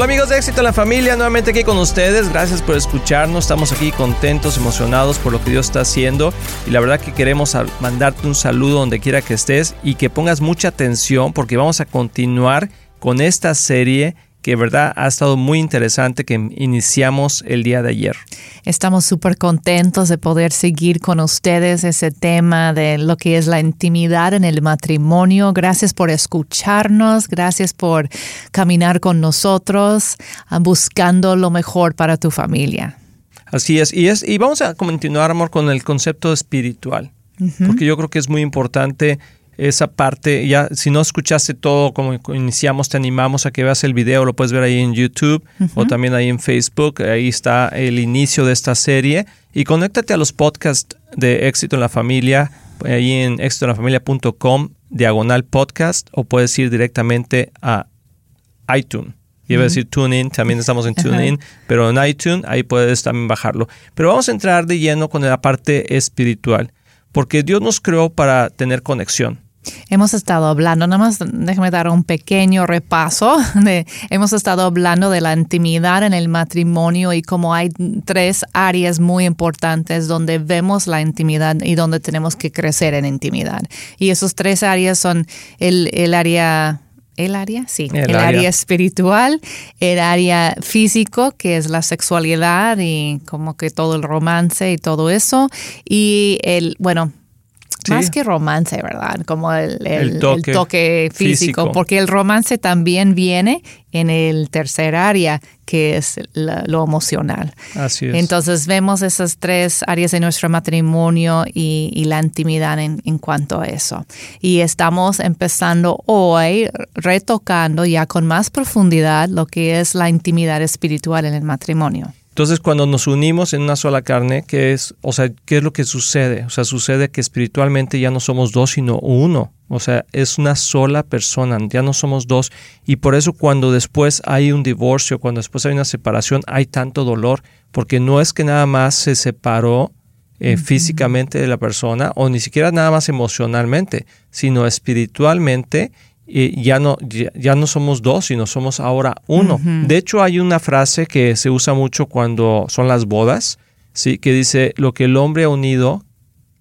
Hola amigos de Éxito en la Familia, nuevamente aquí con ustedes. Gracias por escucharnos. Estamos aquí contentos, emocionados por lo que Dios está haciendo. Y la verdad que queremos mandarte un saludo donde quiera que estés y que pongas mucha atención porque vamos a continuar con esta serie que verdad ha estado muy interesante que iniciamos el día de ayer. Estamos súper contentos de poder seguir con ustedes ese tema de lo que es la intimidad en el matrimonio. Gracias por escucharnos, gracias por caminar con nosotros, buscando lo mejor para tu familia. Así es, y, es, y vamos a continuar, amor, con el concepto espiritual, porque yo creo que es muy importante esa parte. Ya, si no escuchaste todo como iniciamos, te animamos a que veas el video, lo puedes ver ahí en YouTube o también ahí en Facebook. Ahí está el inicio de esta serie. Y conéctate a los podcasts de Éxito en la Familia, ahí en éxitoenlafamilia.com, diagonal podcast, o puedes ir directamente a iTunes. Iba a decir TuneIn, también estamos en TuneIn, pero en iTunes ahí puedes también bajarlo. Pero vamos a entrar de lleno con la parte espiritual, porque Dios nos creó para tener conexión. Hemos estado hablando, nada más déjame dar un pequeño repaso. De, hemos estado hablando de la intimidad en el matrimonio y cómo hay tres áreas muy importantes donde vemos la intimidad y donde tenemos que crecer en intimidad. Y esos tres áreas son el, el área el área, sí, el, área. área. espiritual, el área físico, que es la sexualidad y como que todo el romance y todo eso, y el, bueno, más que romance, ¿verdad? Como el, toque, físico, porque el romance también viene en el tercer área, que es lo emocional. Así es. Entonces vemos esas tres áreas de nuestro matrimonio y, la intimidad en, en, cuanto a eso. Y estamos empezando hoy retocando ya con más profundidad lo que es la intimidad espiritual en el matrimonio. Entonces, cuando nos unimos en una sola carne, ¿qué es, o sea, qué es lo que sucede? O sea, sucede que espiritualmente ya no somos dos, sino uno. O sea, es una sola persona, ya no somos dos. Y por eso cuando después hay un divorcio, cuando después hay una separación, hay tanto dolor, porque no es que nada más se separó eh, físicamente de la persona, o ni siquiera nada más emocionalmente, sino espiritualmente ya, no, ya, no somos dos, sino somos ahora uno. De hecho, hay una frase que se usa mucho cuando son las bodas, ¿sí? que dice, lo que el hombre ha unido,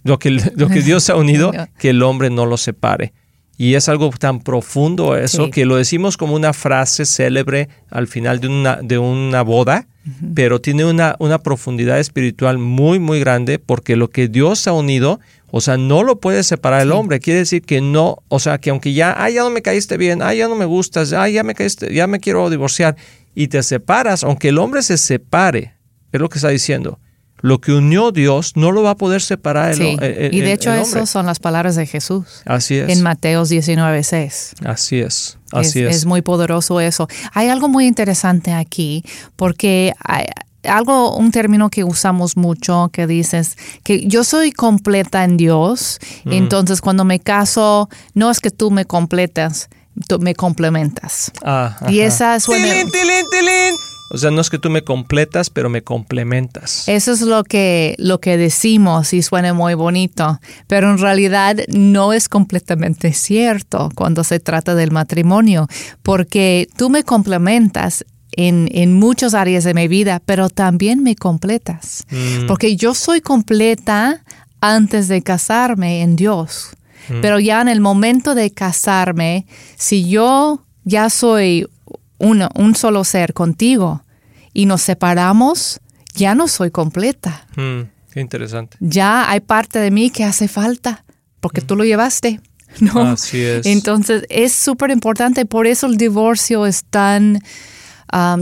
lo que, lo que Dios ha unido, que el hombre no lo separe. Y es algo tan profundo eso que lo decimos como una frase célebre al final de una, de una boda, pero tiene una, una profundidad espiritual muy, muy grande porque lo que Dios ha unido, o sea, no lo puede separar el hombre. Quiere decir que no, o sea, que aunque ya, ay, ya no me caíste bien, ay, ya no me gustas, ay, ya me caíste, ya me quiero divorciar, y te separas, aunque el hombre se separe, es lo que está diciendo. Lo que unió Dios no lo va a poder separar el, sí. Y de hecho, esas son las palabras de Jesús. Así es. En Mateos 19, 6. Así es. Así es, es. es muy poderoso eso. Hay algo muy interesante aquí, porque hay, algo, un término que usamos mucho que dices que yo soy completa en Dios, entonces cuando me caso, no es que tú me completas, tú me complementas. Ah, y esa suena... O sea, no es que tú me completas, pero me complementas. Eso es lo que, lo que decimos y suena muy bonito, pero en realidad no es completamente cierto cuando se trata del matrimonio, porque tú me complementas en, en, muchas áreas de mi vida, pero también me completas. Mm. Porque yo soy completa antes de casarme en Dios. Mm. Pero ya en el momento de casarme, si yo ya soy uno, un solo ser contigo y nos separamos, ya no soy completa. Mm, qué interesante. Ya hay parte de mí que hace falta porque tú lo llevaste. ¿no? Así es. Entonces es súper importante, por eso el divorcio es tan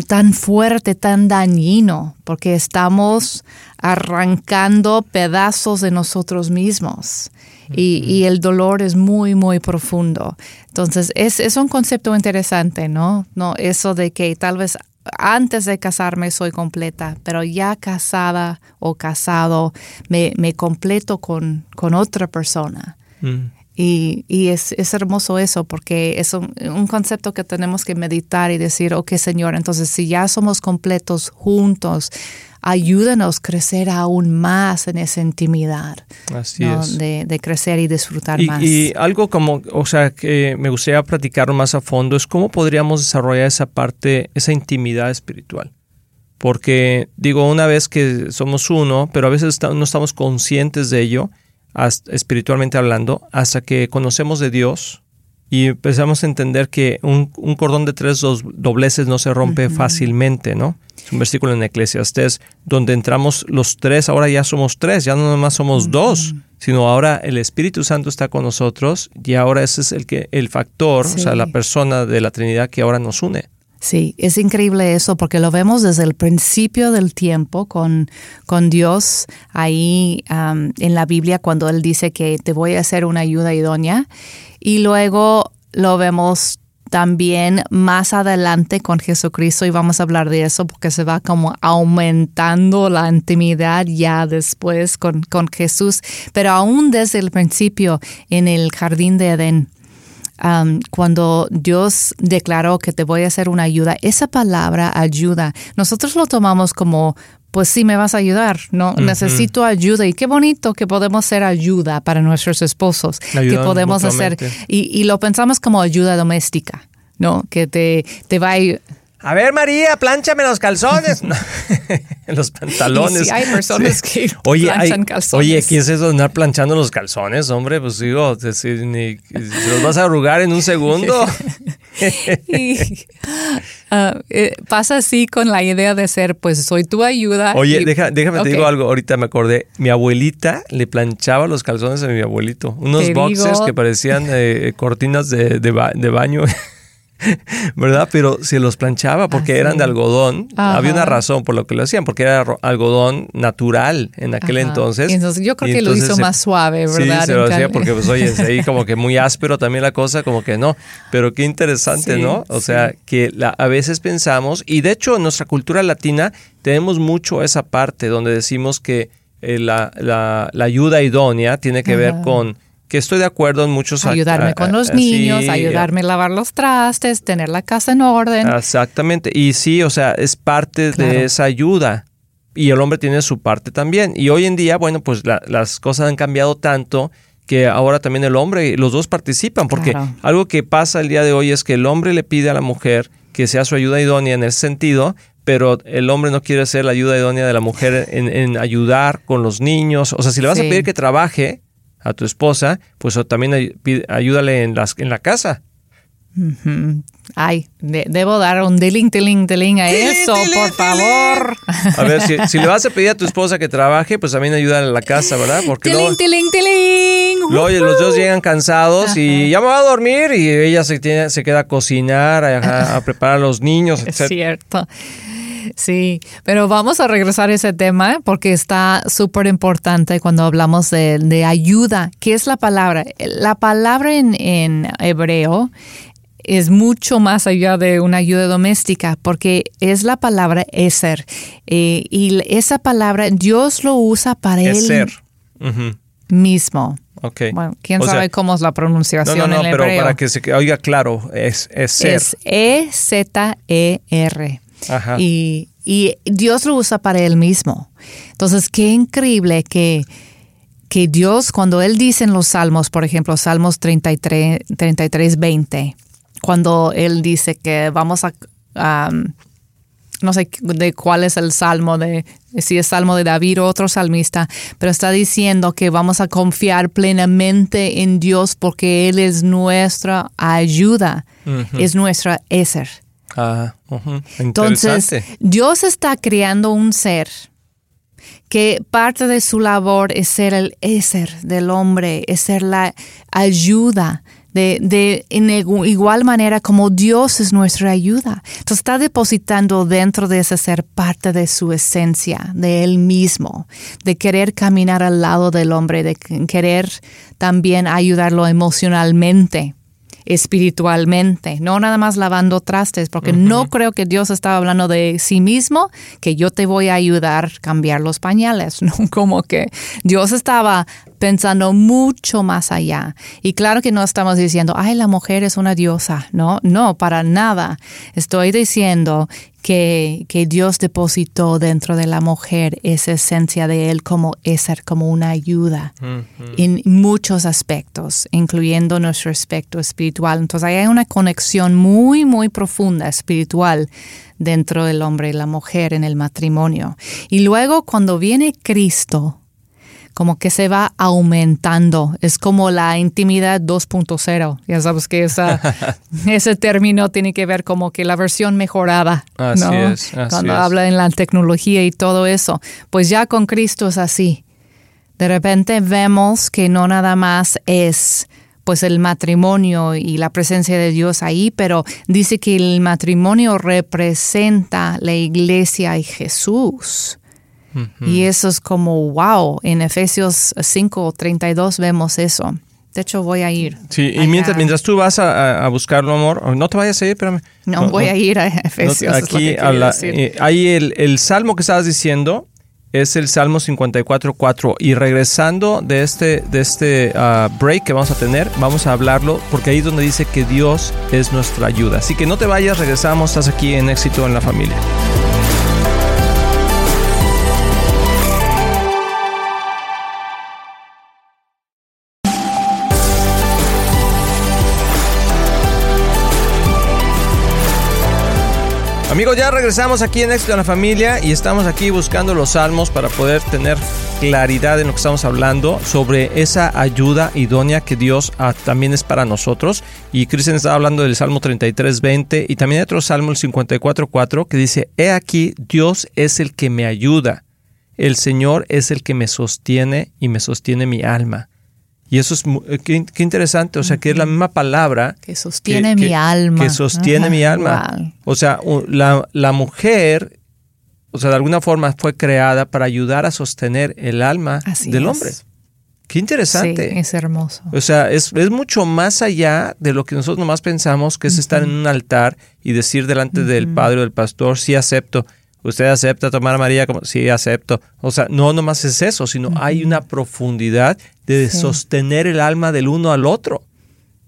tan fuerte, tan dañino, porque estamos arrancando pedazos de nosotros mismos. Y, el dolor es muy, muy profundo. Entonces, es, es un concepto interesante, ¿no? ¿no? Eso de que tal vez antes de casarme soy completa, pero ya casada o casado me, me completo con, con otra persona. Mm. Y, y es, es, hermoso eso porque es un, un, concepto que tenemos que meditar y decir, ok Señor, entonces si ya somos completos juntos, ayúdanos a crecer aún más en esa intimidad. Así es. De, crecer y disfrutar y, más. Y algo como, o sea, que me gustaría platicar más a fondo es cómo podríamos desarrollar esa parte, esa intimidad espiritual. Porque digo, una vez que somos uno, pero a veces no estamos conscientes de ello, espiritualmente hablando, hasta que conocemos de Dios y empezamos a entender que un, cordón de tres dobleces no se rompe fácilmente, ¿no? Es un versículo en Eclesiastés donde entramos los tres, ahora ya somos tres, ya no nomás somos dos, sino ahora el Espíritu Santo está con nosotros y ahora ese es el, que, el factor, o sea, la persona de la Trinidad que ahora nos une. Sí, es increíble eso porque lo vemos desde el principio del tiempo con, con Dios ahí en la Biblia cuando Él dice que te voy a hacer una ayuda idónea y luego lo vemos también más adelante con Jesucristo y vamos a hablar de eso porque se va como aumentando la intimidad ya después con, con Jesús, pero aún desde el principio en el jardín de Edén cuando Dios declaró que te voy a hacer una ayuda, esa palabra ayuda, nosotros lo tomamos como, pues sí, me vas a ayudar, ¿no? Necesito ayuda y qué bonito que podemos ser ayuda para nuestros esposos, que podemos hacer, y, y, lo pensamos como ayuda doméstica, ¿no? Que te, te va a a ver, María, plánchame los calzones. los pantalones. Sí, hay personas que oye, planchan calzones. Oye, ¿quién es eso de andar planchando los calzones, hombre? Pues digo, decir, ni, ¿se los vas a arrugar en un segundo? Ah, eh, pasa así con la idea de ser, pues soy tu ayuda. Oye, déjame te digo algo, ahorita me acordé. Mi abuelita le planchaba los calzones a mi abuelito. Unos boxers que parecían eh, cortinas de, de, de baño. ¿verdad? Pero se los planchaba porque eran de algodón. Había una razón por lo que lo hacían, porque era algodón natural en aquel entonces. entonces. Yo creo que lo hizo más suave, ¿verdad? Sí, se lo hacía porque, pues, oye, ahí como que muy áspero también la cosa, como que no. Pero qué interesante, ¿no? O sea, que a veces pensamos, y de hecho en nuestra cultura latina tenemos mucho esa parte donde decimos que eh, la, la, ayuda idónea tiene que ver con que estoy de acuerdo en muchos ayudarme con los niños, ayudarme a lavar los trastes, tener la casa en orden. Exactamente, y sí, o sea, es parte de esa ayuda. Y el hombre tiene su parte también. Y hoy en día, bueno, pues las cosas han cambiado tanto que ahora también el hombre, los dos participan, porque algo que pasa el día de hoy es que el hombre le pide a la mujer que sea su ayuda idónea en ese sentido, pero el hombre no quiere ser la ayuda idónea de la mujer en, ayudar con los niños. O sea, si le vas a pedir que trabaje, a tu esposa, pues también ayúdale en, las, en la casa. Ay, debo dar un deling, deling, deling a eso, por favor. A ver, si, le vas a pedir a tu esposa que trabaje, pues también ayúdale en la casa, ¿verdad? Porque luego, luego los dos llegan cansados y ya me voy a dormir y ella se, tiene, se queda a cocinar, a, preparar a los niños, etc. Es cierto. Sí, pero vamos a regresar a ese tema porque está súper importante cuando hablamos de, ayuda. ¿Qué es la palabra? La palabra en, hebreo es mucho más allá de una ayuda doméstica, porque es la palabra eser. Eh, y esa palabra Dios lo usa para él mismo. Okay. Bueno, quién sabe cómo es la pronunciación no, no, no, pero para que se oiga claro, es, es ser. Es E-Z-E-R. Y, Dios lo usa para Él mismo. Entonces, qué increíble que, que Dios, cuando Él dice en los Salmos, por ejemplo, Salmos 33, 33 20, cuando Él dice que vamos a... no sé de cuál es el salmo, de si es salmo de David o otro salmista, pero está diciendo que vamos a confiar plenamente en Dios porque Él es nuestra ayuda, es nuestra Eser. Ah, Entonces, Dios está creando un ser que parte de su labor es ser el ser del hombre, es ser la ayuda. De, de, en igual manera como Dios es nuestra ayuda. Entonces está depositando dentro de ese ser parte de su esencia, de él mismo, de querer caminar al lado del hombre, de querer también ayudarlo emocionalmente espiritualmente, no nada más lavando trastes, porque no creo que Dios estaba hablando de sí mismo, que yo te voy a ayudar a cambiar los pañales, ¿no? Como que Dios estaba pensando mucho más allá. Y claro que no estamos diciendo, ay, la mujer es una diosa. No, no, para nada. Estoy diciendo que, que, Dios depositó dentro de la mujer esa esencia de Él como ser como una ayuda en muchos aspectos, incluyendo nuestro aspecto espiritual. Entonces hay una conexión muy, muy profunda espiritual dentro del hombre y la mujer en el matrimonio. Y luego cuando viene Cristo, como que se va aumentando. Es como la intimidad 2.0. Ya sabes que ese término tiene que ver como que la versión mejorada. Así es. Cuando habla en la tecnología y todo eso. Pues ya con Cristo es así. De repente vemos que no nada más es pues el matrimonio y la presencia de Dios ahí, pero dice que el matrimonio representa la iglesia y Jesús. Y eso es como, wow, en Efesios 5, 32 vemos eso. De hecho, voy a ir. Sí, y mientras, mientras tú vas a, buscarlo, amor, no te vayas a ir, espérame. No, voy a ir a Efesios. aquí eh, hay el, el, salmo que estabas diciendo, es el Salmo 54.4. Y regresando de este, de este ah, break que vamos a tener, vamos a hablarlo porque ahí es donde dice que Dios es nuestra ayuda. Así que no te vayas, regresamos, estás aquí en éxito en la familia. Amigos, ya regresamos aquí en Éxito en la Familia y estamos aquí buscando los salmos para poder tener claridad en lo que estamos hablando sobre esa ayuda idónea que Dios ah, también es para nosotros. Y Cristian estaba hablando del Salmo 33.20 y también hay otro Salmo, el 54.4, que dice, He aquí, Dios es el que me ayuda, el Señor es el que me sostiene y me sostiene mi alma. Y eso es eh, qué, interesante, o sea, que es la misma palabra. Que sostiene mi alma. Que sostiene mi alma. O sea, la, mujer, o sea, de alguna forma fue creada para ayudar a sostener el alma del hombre. Qué interesante. Sí, es hermoso. O sea, es, mucho más allá de lo que nosotros nomás pensamos, que es estar en un altar y decir delante del padre o del pastor, sí acepto. ¿Usted acepta tomar a María como? Sí, acepto. O sea, no nomás es eso, sino hay una profundidad de sostener el alma del uno al otro.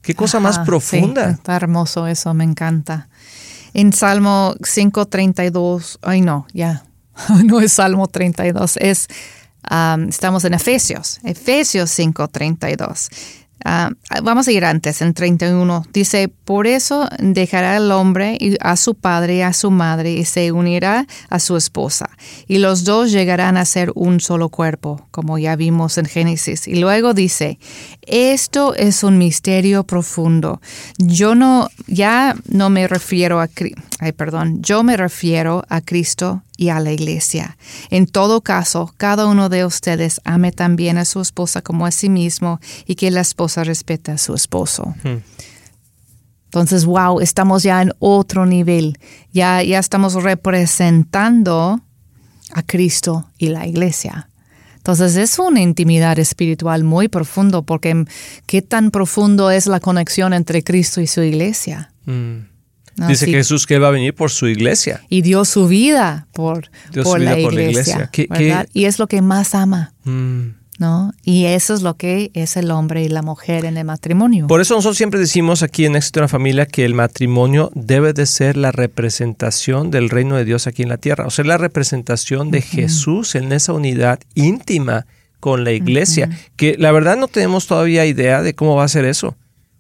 Qué cosa más profunda. está hermoso eso, me encanta. En Salmo 5.32, ay no, ya, no es Salmo 32, es, estamos en Efesios, Efesios 5.32. Ah, vamos a ir antes, en 31. Dice, por eso dejará el hombre a su padre y a su madre y se unirá a su esposa. Y los dos llegarán a ser un solo cuerpo, como ya vimos en Génesis. Y luego dice, esto es un misterio profundo. Yo no, ya no me refiero a, ay, perdón, yo me refiero a Cristo y a la iglesia. En todo caso, cada uno de ustedes ame también a su esposa como a sí mismo y que la esposa respete a su esposo. Hmm. Entonces, wow, estamos ya en otro nivel. Ya, ya estamos representando a Cristo y la iglesia. Entonces es una intimidad espiritual muy profundo porque qué tan profundo es la conexión entre Cristo y su iglesia. Dice Jesús que Él va a venir por su iglesia. Y dio su vida por, por, la, iglesia, Y es lo que más ama. Mm. ¿No? Y eso es lo que es el hombre y la mujer en el matrimonio. Por eso nosotros siempre decimos aquí en Éxito en la Familia que el matrimonio debe de ser la representación del reino de Dios aquí en la tierra, o sea, la representación de Jesús en esa unidad íntima con la iglesia, que la verdad no tenemos todavía idea de cómo va a ser eso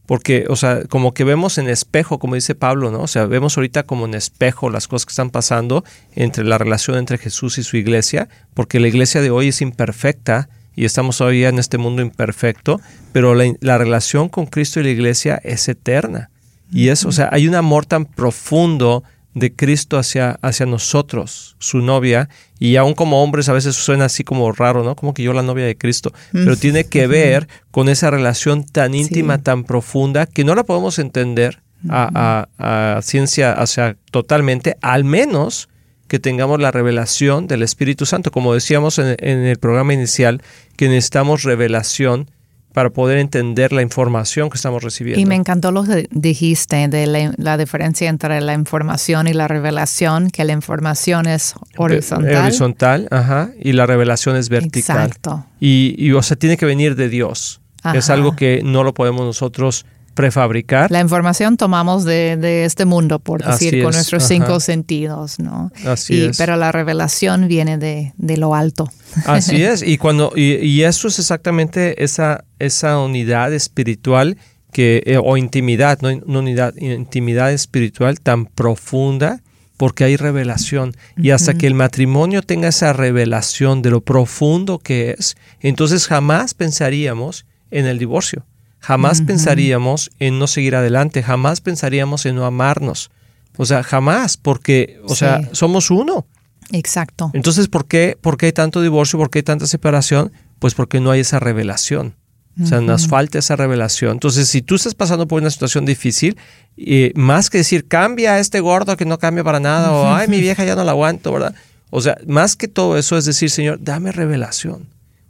porque, o sea, como que vemos en espejo, como dice Pablo, ¿no? O sea, vemos ahorita como en espejo las cosas que están pasando entre la relación entre Jesús y su iglesia, porque la iglesia de hoy es imperfecta y estamos todavía en este mundo imperfecto, pero la, la relación con Cristo y la iglesia es eterna. Y es, o sea, hay un amor tan profundo de Cristo hacia, hacia nosotros, su novia, y aún como hombres a veces suena así como raro, ¿no? Como que yo la novia de Cristo, pero tiene que ver con esa relación tan íntima, tan profunda, que no la podemos entender a, ciencia, o sea, totalmente, al menos que tengamos la revelación del Espíritu Santo. Como decíamos en, en el programa inicial, que necesitamos revelación para poder entender la información que estamos recibiendo. Y me encantó lo que dijiste de la, la diferencia entre la información y la revelación, que la información es horizontal. Horizontal, ajá, y la revelación es vertical. Exacto. Y, y, o sea, tiene que venir de Dios. Es Ajá. algo que no lo podemos nosotros prefabricar. La información tomamos de, de este mundo, por decir, Así con es, nuestros ajá. cinco sentidos, ¿no? Así Y- es. Pero la revelación viene de, de lo alto. Así es, y cuando y, y eso es exactamente esa esa unidad espiritual que eh, o intimidad, no una unidad, intimidad espiritual tan profunda porque hay revelación y hasta que el matrimonio tenga esa revelación de lo profundo que es, entonces jamás pensaríamos en el divorcio. Jamás pensaríamos en no seguir adelante, jamás pensaríamos en no amarnos. O sea, jamás, porque, o Sí. sea, somos uno. Exacto. Entonces, ¿por qué, ¿por qué hay tanto divorcio? ¿Por qué hay tanta separación? Pues porque no hay esa revelación. O sea, nos falta esa revelación. Entonces, si tú estás pasando por una situación difícil, eh, más que decir, cambia a este gordo que no cambia para nada, o ay, mi vieja ya no la aguanto, ¿verdad? O sea, más que todo eso es decir, Señor, dame revelación.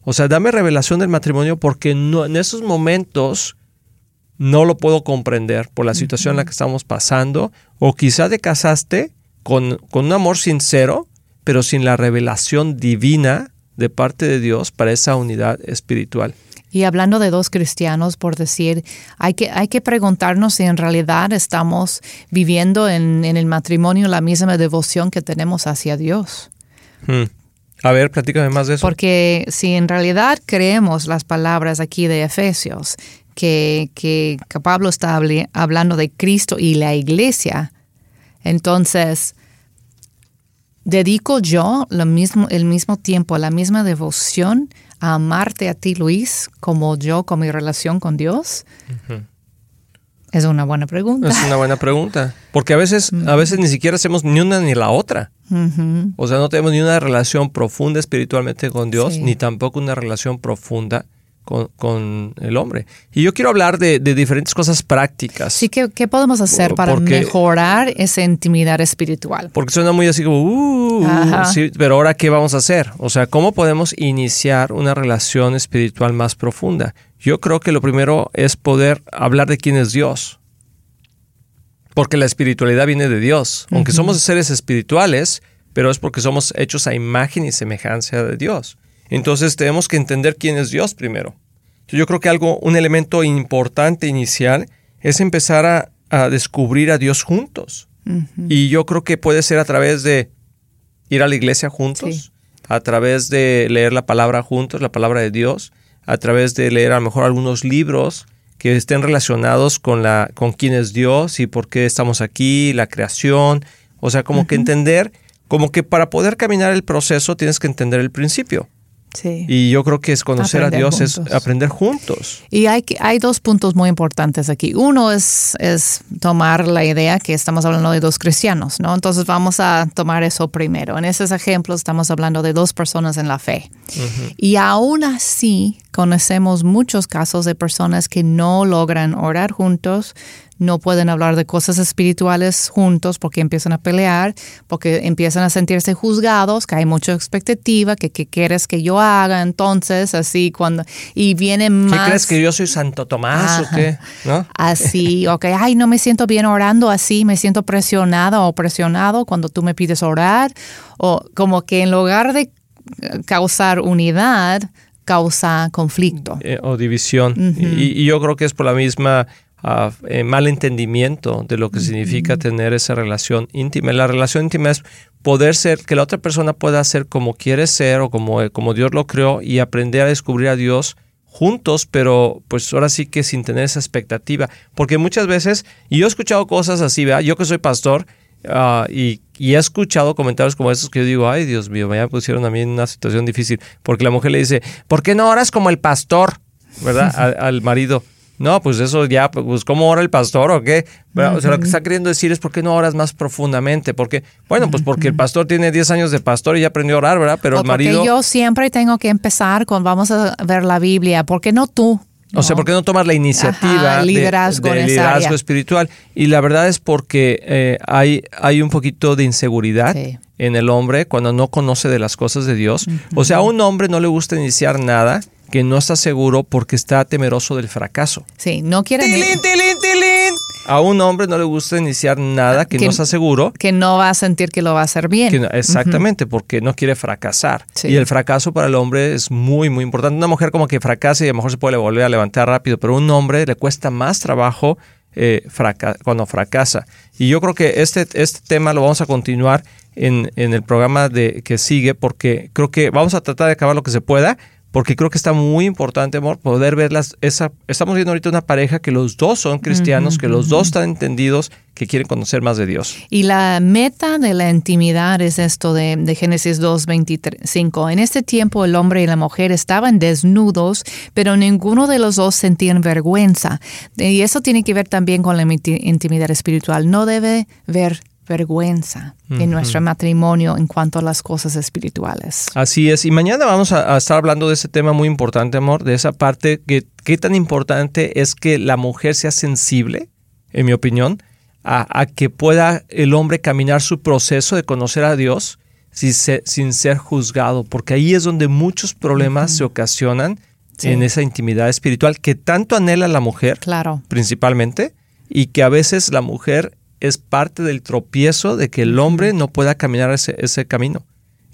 O sea, dame revelación del matrimonio porque no, en esos momentos no lo puedo comprender por la situación en la que estamos pasando. O quizá te casaste con, con un amor sincero, pero sin la revelación divina de parte de Dios para esa unidad espiritual. Y hablando de dos cristianos, por decir, hay que, hay que preguntarnos si en realidad estamos viviendo en, en el matrimonio la misma devoción que tenemos hacia Dios. Hmm. A ver, platícame más de eso. Porque si en realidad creemos las palabras aquí de Efesios, que, que, que Pablo está hablando de Cristo y la iglesia, entonces dedico yo lo mismo, el mismo tiempo, la misma devoción a amarte a ti, Luis, como yo con mi relación con Dios. Es una buena pregunta. Es una buena pregunta. Porque a veces, a veces ni siquiera hacemos ni una ni la otra. O sea, no tenemos ni una relación profunda espiritualmente con Dios, Sí. ni tampoco una relación profunda con, con el hombre. Y yo quiero hablar de, de diferentes cosas prácticas. Así que, ¿qué podemos hacer para Porque- mejorar esa intimidad espiritual? Porque suena muy así como, uh, Ajá. sí, pero ahora ¿qué vamos a hacer? O sea, ¿cómo podemos iniciar una relación espiritual más profunda? Yo creo que lo primero es poder hablar de quién es Dios. Porque la espiritualidad viene de Dios. Aunque somos seres espirituales, pero es porque somos hechos a imagen y semejanza de Dios. Entonces tenemos que entender quién es Dios primero. Yo creo que algo, un elemento importante inicial es empezar a, a descubrir a Dios juntos. Y yo creo que puede ser a través de ir a la iglesia juntos, Sí. a través de leer la palabra juntos, la palabra de Dios, a través de leer a lo mejor algunos libros que estén relacionados con la con quién es Dios y por qué estamos aquí, la creación, o sea, como que entender, como que para poder caminar el proceso tienes que entender el principio. Sí. Y yo creo que es conocer a Dios, es aprender juntos. Y hay, hay dos puntos muy importantes aquí. Uno es, es tomar la idea que estamos hablando de dos cristianos, ¿no? Entonces vamos a tomar eso primero. En esos ejemplos estamos hablando de dos personas en la fe. Y aún así conocemos muchos casos de personas que no logran orar juntos, no pueden hablar de cosas espirituales juntos porque empiezan a pelear, porque empiezan a sentirse juzgados, que hay mucha expectativa, que qué quieres que yo haga, entonces así cuando y viene ¿Qué más crees que yo soy Santo Tomás o qué? ¿No? así, ok, ay, no me siento bien orando así, me siento presionada o presionado cuando tú me pides orar, o como que en lugar de eh, causar unidad, causa conflicto. eh, o división. y, y yo creo que es por la misma eh, mal entendimiento de lo que significa tener esa relación íntima. La relación íntima es poder ser, que la otra persona pueda ser como quiere ser o como, eh, como Dios lo creó y aprender a descubrir a Dios juntos, pero pues ahora sí que sin tener esa expectativa. Porque muchas veces, y yo he escuchado cosas así, ¿verdad? Yo que soy pastor, Ah, y, y he escuchado comentarios como estos que yo digo, ay Dios mío, me pusieron a mí en una situación difícil, porque la mujer le dice, ¿por qué no oras como el pastor? ¿Verdad? Al, al marido. No, pues eso ya, pues ¿cómo ora el pastor o qué? ¿Verdad? O sea, lo que está queriendo decir es, ¿por qué no oras más profundamente? Porque, bueno, pues porque el pastor tiene 10 años de pastor y ya aprendió a orar, ¿verdad? Pero O el marido... Porque yo siempre tengo que empezar con vamos a ver la Biblia, ¿por qué no tú? O sea, ¿por qué no tomas la iniciativa Ajá, de- liderazgo de, liderazgo área? espiritual? Y la verdad es porque eh, hay, hay un poquito de inseguridad Sí. en el hombre cuando no conoce de las cosas de Dios. O sea, a un hombre no le gusta iniciar nada que no está seguro porque está temeroso del fracaso. Sí, no quiere... ¡Tilín, tilín, tilín! A un hombre no le gusta iniciar nada que, no está seguro. Que no va a sentir que lo va a hacer bien. exactamente, porque no quiere fracasar. Y el fracaso para el hombre es muy, muy importante. Una mujer como que fracasa y a lo mejor se puede volver a levantar rápido, pero a un hombre le cuesta más trabajo eh, cuando fracasa. Y yo creo que este, este tema lo vamos a continuar en, en el programa de, que sigue, porque creo que vamos a tratar de acabar lo que se pueda, porque creo que está muy importante, amor, poder verlas. Esa, estamos viendo ahorita una pareja que los dos son cristianos, que los dos están entendidos, que quieren conocer más de Dios. Y la meta de la intimidad es esto de, de Génesis 2.25. En este tiempo el hombre y la mujer estaban desnudos, pero ninguno de los dos sentían vergüenza. Y eso tiene que ver también con la intimidad espiritual. No debe ver vergüenza en nuestro matrimonio en cuanto a las cosas espirituales. Así es, y mañana vamos a, estar hablando de ese tema muy importante, amor, de esa parte que qué tan importante es que la mujer sea sensible, en mi opinión, a, que pueda el hombre caminar su proceso de conocer a Dios sin ser, sin ser juzgado, porque ahí es donde muchos problemas se ocasionan en esa intimidad espiritual que tanto anhela la mujer, claro. principalmente, y que a veces la mujer es parte del tropiezo de que el hombre no pueda caminar ese, ese camino.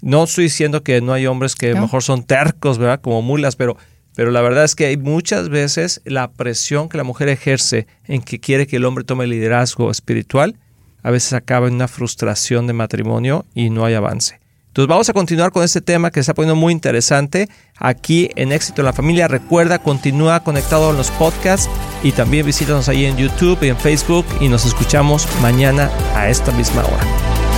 No estoy diciendo que no hay hombres que mejor son tercos, ¿verdad? Como mulas, pero, pero la verdad es que hay muchas veces la presión que la mujer ejerce en que quiere que el hombre tome liderazgo espiritual, a veces acaba en una frustración de matrimonio y no hay avance. Entonces vamos a continuar con este tema que se está poniendo muy interesante aquí en Éxito en la Familia. Recuerda, continúa conectado a los podcasts y también visítanos ahí en YouTube y en Facebook y nos escuchamos mañana a esta misma hora.